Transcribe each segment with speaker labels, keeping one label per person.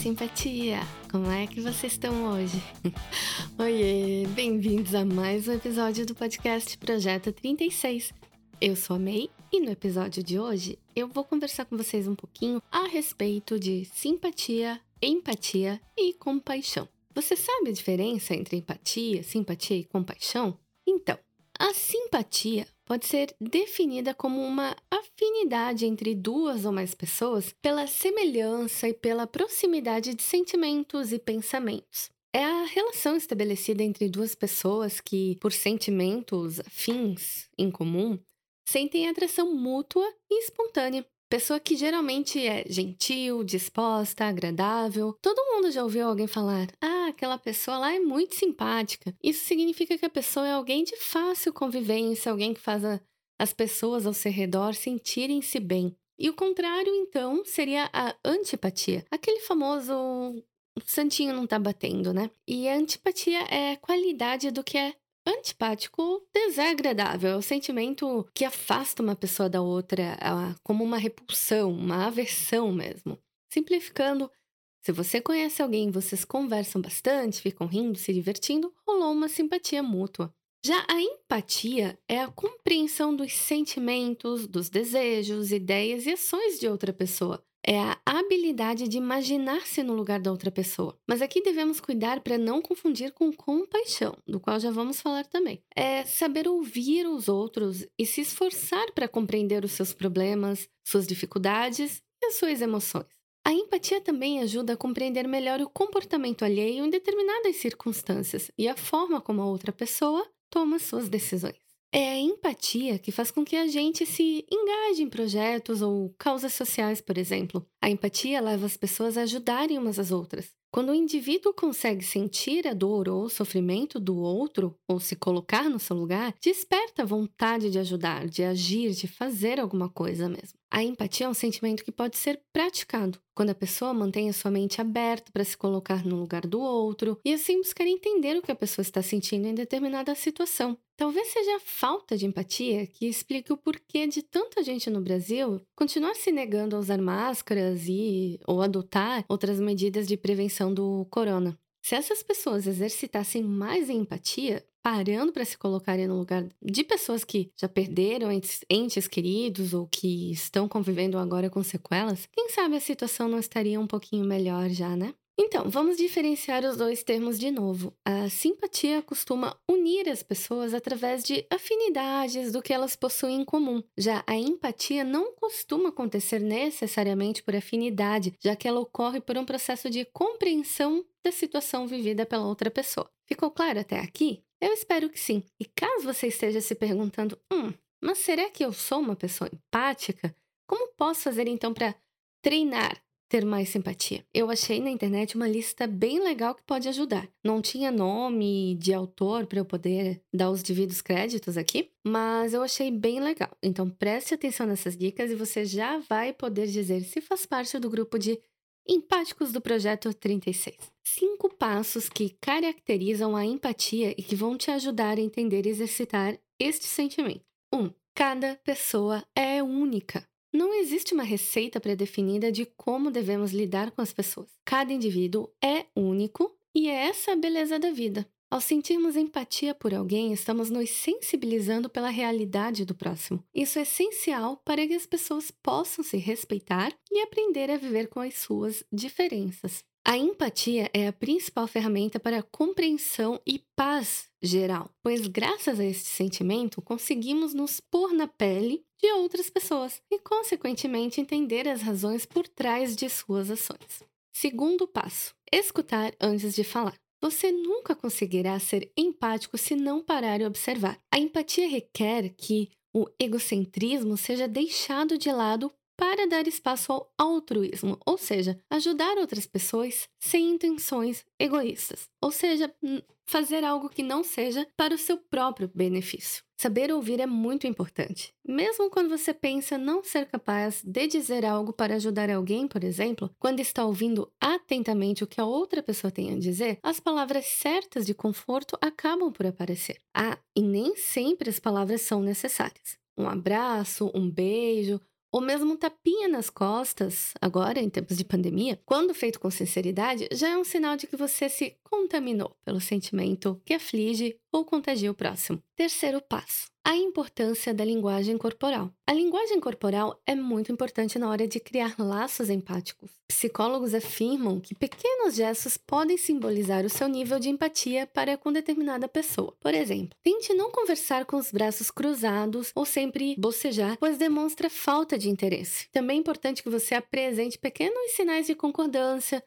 Speaker 1: Simpatia! Como é que vocês estão hoje? Oiê, bem-vindos a mais um episódio do podcast Projeto 36. Eu sou a May e no episódio de hoje eu vou conversar com vocês um pouquinho a respeito de simpatia, empatia e compaixão. Você sabe a diferença entre empatia, simpatia e compaixão? Então, a simpatia pode ser definida como uma afinidade entre duas ou mais pessoas pela semelhança e pela proximidade de sentimentos e pensamentos. É a relação estabelecida entre duas pessoas que, por sentimentos afins em comum, sentem atração mútua e espontânea. Pessoa que geralmente é gentil, disposta, agradável. Todo mundo já ouviu alguém falar: ah, aquela pessoa lá é muito simpática. Isso significa que a pessoa é alguém de fácil convivência, alguém que faz a, as pessoas ao seu redor sentirem-se bem. E o contrário, então, seria a antipatia. Aquele famoso santinho não tá batendo, né? E a antipatia é a qualidade do que é antipático desagradável, é o sentimento que afasta uma pessoa da outra, como uma repulsão, uma aversão mesmo. Simplificando, se você conhece alguém, vocês conversam bastante, ficam rindo, se divertindo, rolou uma simpatia mútua. Já a empatia é a compreensão dos sentimentos, dos desejos, ideias e ações de outra pessoa, é a habilidade de imaginar-se no lugar da outra pessoa. Mas aqui devemos cuidar para não confundir com compaixão, do qual já vamos falar também. É saber ouvir os outros e se esforçar para compreender os seus problemas, suas dificuldades e as suas emoções. A empatia também ajuda a compreender melhor o comportamento alheio em determinadas circunstâncias e a forma como a outra pessoa toma suas decisões. É a empatia que faz com que a gente se engaje em projetos ou causas sociais, por exemplo. A empatia leva as pessoas a ajudarem umas às outras. Quando o indivíduo consegue sentir a dor ou o sofrimento do outro, ou se colocar no seu lugar, desperta a vontade de ajudar, de agir, de fazer alguma coisa mesmo. A empatia é um sentimento que pode ser praticado quando a pessoa mantém a sua mente aberta para se colocar no lugar do outro e assim buscar entender o que a pessoa está sentindo em determinada situação. Talvez seja a falta de empatia que explique o porquê de tanta gente no Brasil continuar se negando a usar máscaras e ou adotar outras medidas de prevenção do corona. Se essas pessoas exercitassem mais empatia, parando para se colocarem no lugar de pessoas que já perderam entes, entes queridos ou que estão convivendo agora com sequelas, quem sabe a situação não estaria um pouquinho melhor já, né? Então, vamos diferenciar os dois termos de novo. A simpatia costuma unir as pessoas através de afinidades do que elas possuem em comum. Já a empatia não costuma acontecer necessariamente por afinidade, já que ela ocorre por um processo de compreensão da situação vivida pela outra pessoa. Ficou claro até aqui? Eu espero que sim. E caso você esteja se perguntando, hum, mas será que eu sou uma pessoa empática? Como posso fazer então para treinar ter mais simpatia. Eu achei na internet uma lista bem legal que pode ajudar. Não tinha nome de autor para eu poder dar os devidos créditos aqui, mas eu achei bem legal. Então preste atenção nessas dicas e você já vai poder dizer se faz parte do grupo de Empáticos do Projeto 36. Cinco passos que caracterizam a empatia e que vão te ajudar a entender e exercitar este sentimento. 1. Um, cada pessoa é única. Não existe uma receita pré-definida de como devemos lidar com as pessoas. Cada indivíduo é único e é essa a beleza da vida. Ao sentirmos empatia por alguém, estamos nos sensibilizando pela realidade do próximo. Isso é essencial para que as pessoas possam se respeitar e aprender a viver com as suas diferenças. A empatia é a principal ferramenta para a compreensão e paz geral, pois graças a este sentimento conseguimos nos pôr na pele de outras pessoas e, consequentemente, entender as razões por trás de suas ações. Segundo passo: escutar antes de falar. Você nunca conseguirá ser empático se não parar e observar. A empatia requer que o egocentrismo seja deixado de lado para dar espaço ao altruísmo, ou seja, ajudar outras pessoas sem intenções egoístas, ou seja, fazer algo que não seja para o seu próprio benefício. Saber ouvir é muito importante. Mesmo quando você pensa não ser capaz de dizer algo para ajudar alguém, por exemplo, quando está ouvindo atentamente o que a outra pessoa tem a dizer, as palavras certas de conforto acabam por aparecer. Ah, e nem sempre as palavras são necessárias. Um abraço, um beijo, ou mesmo um tapinha nas costas, agora em tempos de pandemia, quando feito com sinceridade, já é um sinal de que você se contaminou pelo sentimento que aflige ou contagia o próximo. Terceiro passo: a importância da linguagem corporal. A linguagem corporal é muito importante na hora de criar laços empáticos. Psicólogos afirmam que pequenos gestos podem simbolizar o seu nível de empatia para com determinada pessoa. Por exemplo, tente não conversar com os braços cruzados ou sempre bocejar, pois demonstra falta de interesse. Também é importante que você apresente pequenos sinais de concordância,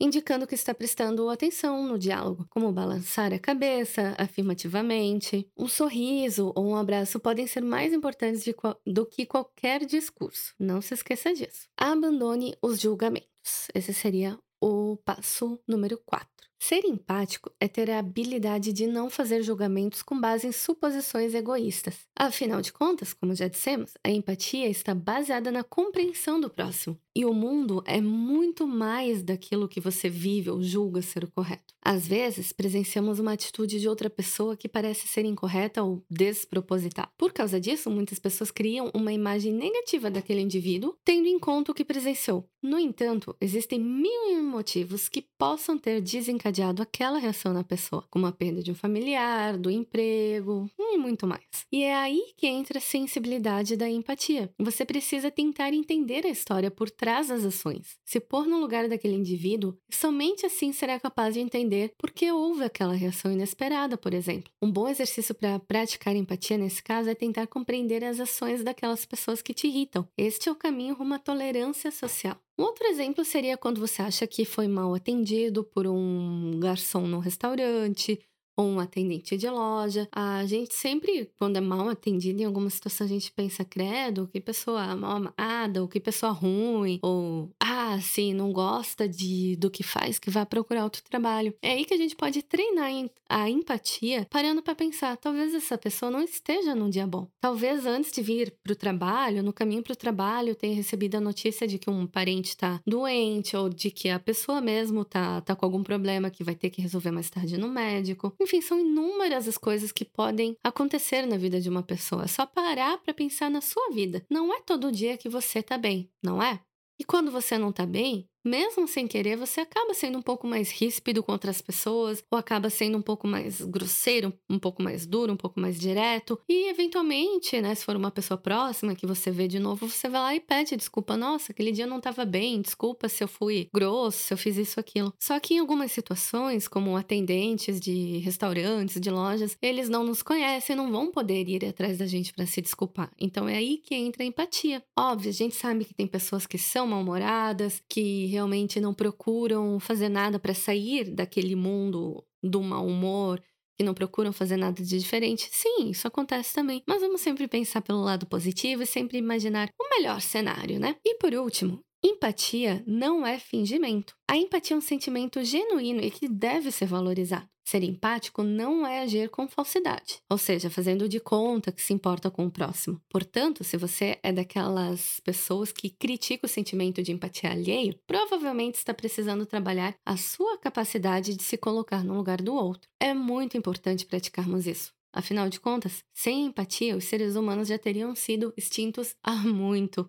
Speaker 1: indicando que está prestando atenção no diálogo, como balançar a cabeça afirmativamente. Um sorriso ou um abraço podem ser mais importantes do que qualquer discurso. Não se esqueça disso. Abandone os julgamentos. Esse seria o passo número 4. Ser empático é ter a habilidade de não fazer julgamentos com base em suposições egoístas. Afinal de contas, como já dissemos, a empatia está baseada na compreensão do próximo. E o mundo é muito mais daquilo que você vive ou julga ser o correto. Às vezes, presenciamos uma atitude de outra pessoa que parece ser incorreta ou desproposital. Por causa disso, muitas pessoas criam uma imagem negativa daquele indivíduo, tendo em conta o que presenciou. No entanto, existem mil motivos que possam ter desencadeado aquela reação na pessoa, como a perda de um familiar, do emprego e muito mais. E é aí que entra a sensibilidade da empatia. Você precisa tentar entender a história por trás das ações, se pôr no lugar daquele indivíduo, somente assim será capaz de entender por que houve aquela reação inesperada, por exemplo. Um bom exercício para praticar empatia nesse caso é tentar compreender as ações daquelas pessoas que te irritam. Este é o caminho rumo à tolerância social. Um outro exemplo seria quando você acha que foi mal atendido por um garçom no restaurante ou um atendente de loja. A gente sempre, quando é mal atendido em alguma situação, a gente pensa, credo, que pessoa mal amada, ou que pessoa ruim, ou ah, sim, não gosta de do que faz, que vai procurar outro trabalho. É aí que a gente pode treinar a empatia, parando para pensar, talvez essa pessoa não esteja num dia bom. Talvez antes de vir para o trabalho, no caminho para o trabalho, tenha recebido a notícia de que um parente está doente ou de que a pessoa mesmo tá, tá com algum problema que vai ter que resolver mais tarde no médico. Enfim, são inúmeras as coisas que podem acontecer na vida de uma pessoa. É só parar para pensar na sua vida. Não é todo dia que você tá bem, não é? E quando você não tá bem, mesmo sem querer, você acaba sendo um pouco mais ríspido com outras pessoas, ou acaba sendo um pouco mais grosseiro, um pouco mais duro, um pouco mais direto. E, eventualmente, né, se for uma pessoa próxima que você vê de novo, você vai lá e pede desculpa. Nossa, aquele dia eu não estava bem, desculpa se eu fui grosso, se eu fiz isso, aquilo. Só que em algumas situações, como atendentes de restaurantes, de lojas, eles não nos conhecem, não vão poder ir atrás da gente para se desculpar. Então é aí que entra a empatia. Óbvio, a gente sabe que tem pessoas que são mal-humoradas, que realmente não procuram fazer nada para sair daquele mundo do mau humor, que não procuram fazer nada de diferente. Sim, isso acontece também. Mas vamos sempre pensar pelo lado positivo e sempre imaginar o melhor cenário, né? E por último, Empatia não é fingimento. A empatia é um sentimento genuíno e que deve ser valorizado. Ser empático não é agir com falsidade, ou seja, fazendo de conta que se importa com o próximo. Portanto, se você é daquelas pessoas que critica o sentimento de empatia alheio, provavelmente está precisando trabalhar a sua capacidade de se colocar no lugar do outro. É muito importante praticarmos isso. Afinal de contas, sem empatia, os seres humanos já teriam sido extintos há muito.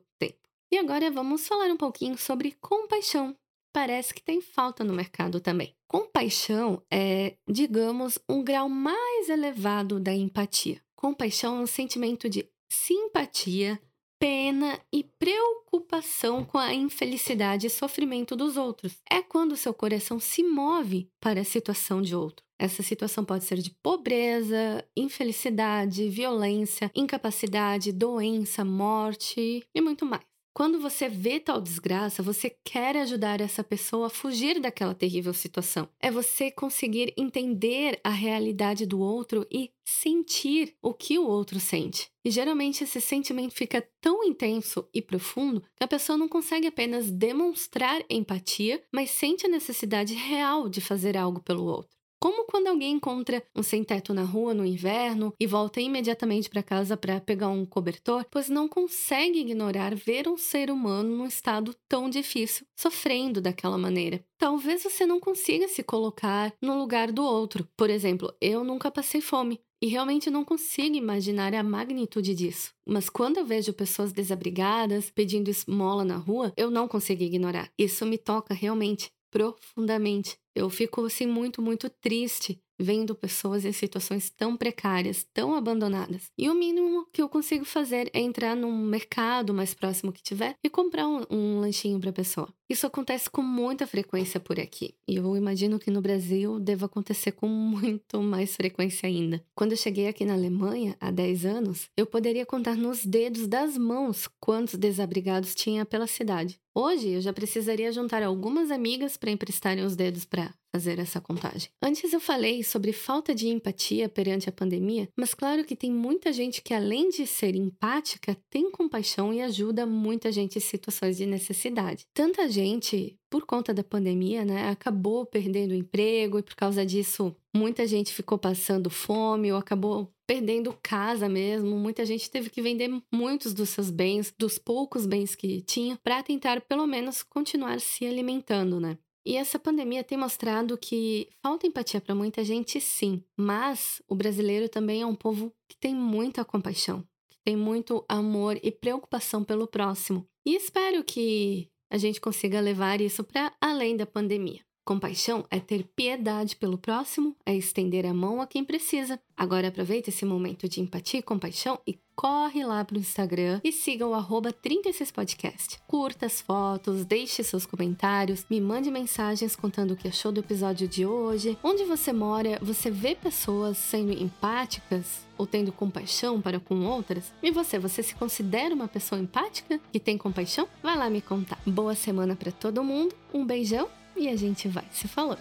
Speaker 1: E agora vamos falar um pouquinho sobre compaixão. Parece que tem falta no mercado também. Compaixão é, digamos, um grau mais elevado da empatia. Compaixão é um sentimento de simpatia, pena e preocupação com a infelicidade e sofrimento dos outros. É quando seu coração se move para a situação de outro. Essa situação pode ser de pobreza, infelicidade, violência, incapacidade, doença, morte e muito mais. Quando você vê tal desgraça, você quer ajudar essa pessoa a fugir daquela terrível situação. É você conseguir entender a realidade do outro e sentir o que o outro sente. E geralmente esse sentimento fica tão intenso e profundo que a pessoa não consegue apenas demonstrar empatia, mas sente a necessidade real de fazer algo pelo outro. Como quando alguém encontra um sem-teto na rua no inverno e volta imediatamente para casa para pegar um cobertor, pois não consegue ignorar ver um ser humano num estado tão difícil, sofrendo daquela maneira. Talvez você não consiga se colocar no lugar do outro. Por exemplo, eu nunca passei fome. E realmente não consigo imaginar a magnitude disso. Mas quando eu vejo pessoas desabrigadas pedindo esmola na rua, eu não consigo ignorar. Isso me toca realmente profundamente. Eu fico assim muito, muito triste vendo pessoas em situações tão precárias, tão abandonadas. E o mínimo que eu consigo fazer é entrar num mercado mais próximo que tiver e comprar um, um lanchinho para a pessoa. Isso acontece com muita frequência por aqui. E eu imagino que no Brasil deva acontecer com muito mais frequência ainda. Quando eu cheguei aqui na Alemanha, há 10 anos, eu poderia contar nos dedos das mãos quantos desabrigados tinha pela cidade. Hoje eu já precisaria juntar algumas amigas para emprestarem os dedos para fazer essa contagem. Antes eu falei sobre falta de empatia perante a pandemia, mas claro que tem muita gente que, além de ser empática, tem compaixão e ajuda muita gente em situações de necessidade. Tanta gente, por conta da pandemia, né, acabou perdendo o emprego e por causa disso muita gente ficou passando fome ou acabou perdendo casa mesmo. Muita gente teve que vender muitos dos seus bens, dos poucos bens que tinha, para tentar pelo menos continuar se alimentando, né? E essa pandemia tem mostrado que falta empatia para muita gente, sim, mas o brasileiro também é um povo que tem muita compaixão, que tem muito amor e preocupação pelo próximo. E espero que a gente consiga levar isso para além da pandemia. Compaixão é ter piedade pelo próximo, é estender a mão a quem precisa. Agora aproveita esse momento de empatia e compaixão e corre lá pro Instagram e siga o arroba 36podcast. Curta as fotos, deixe seus comentários, me mande mensagens contando o que achou do episódio de hoje. Onde você mora, você vê pessoas sendo empáticas ou tendo compaixão para com outras? E você, você se considera uma pessoa empática que tem compaixão? Vai lá me contar. Boa semana para todo mundo, um beijão e a gente vai se falando.